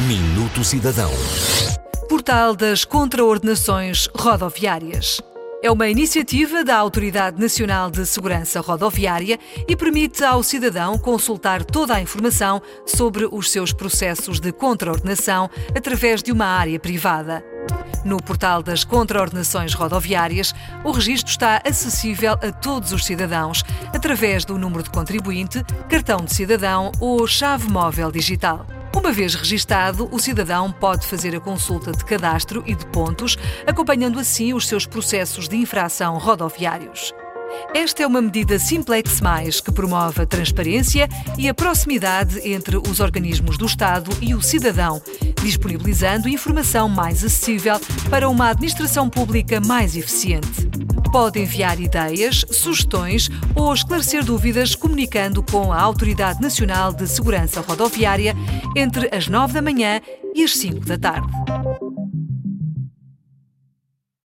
Minuto Cidadão. Portal das Contraordenações Rodoviárias. É uma iniciativa da Autoridade Nacional de Segurança Rodoviária e permite ao cidadão consultar toda a informação sobre os seus processos de contraordenação através de uma área privada. No portal das contraordenações rodoviárias, o registro está acessível a todos os cidadãos através do número de contribuinte, cartão de cidadão ou chave móvel digital. Uma vez registado, o cidadão pode fazer a consulta de cadastro e de pontos, acompanhando assim os seus processos de infração rodoviários. Esta é uma medida Simplex Mais que promove a transparência e a proximidade entre os organismos do Estado e o cidadão, disponibilizando informação mais acessível para uma administração pública mais eficiente. Pode enviar ideias, sugestões ou esclarecer dúvidas comunicando com a Autoridade Nacional de Segurança Rodoviária entre as 9 da manhã e as 5 da tarde.